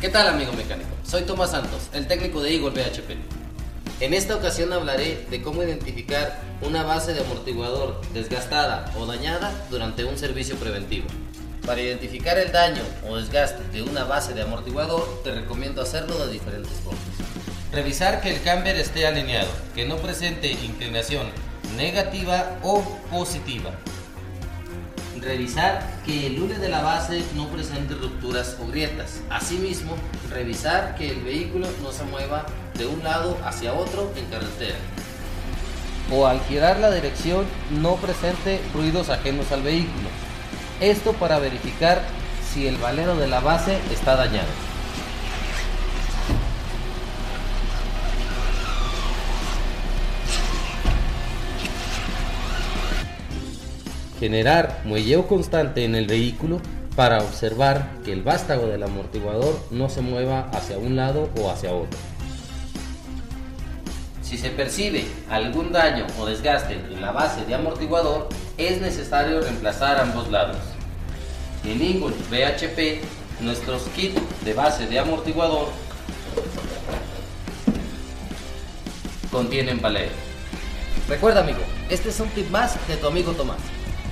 ¿Qué tal amigo mecánico? Soy Tomás Santos, el técnico de Eagle BHP. En esta ocasión hablaré de cómo identificar una base de amortiguador desgastada o dañada durante un servicio preventivo. Para identificar el daño o desgaste de una base de amortiguador te recomiendo hacerlo de diferentes formas. Revisar que el camber esté alineado, que no presente inclinación negativa o positiva. Revisar que el hule de la base no presente rupturas o grietas. Asimismo, revisar que el vehículo no se mueva de un lado hacia otro en carretera. O al girar la dirección no presente ruidos ajenos al vehículo. Esto para verificar si el valero de la base está dañado. Generar muelleo constante en el vehículo para observar que el vástago del amortiguador no se mueva hacia un lado o hacia otro. Si se percibe algún daño o desgaste en la base de amortiguador, es necesario reemplazar ambos lados. En Ingol BHP, nuestros kits de base de amortiguador contienen valero. Recuerda amigo, este es un tip más de tu amigo Tomás.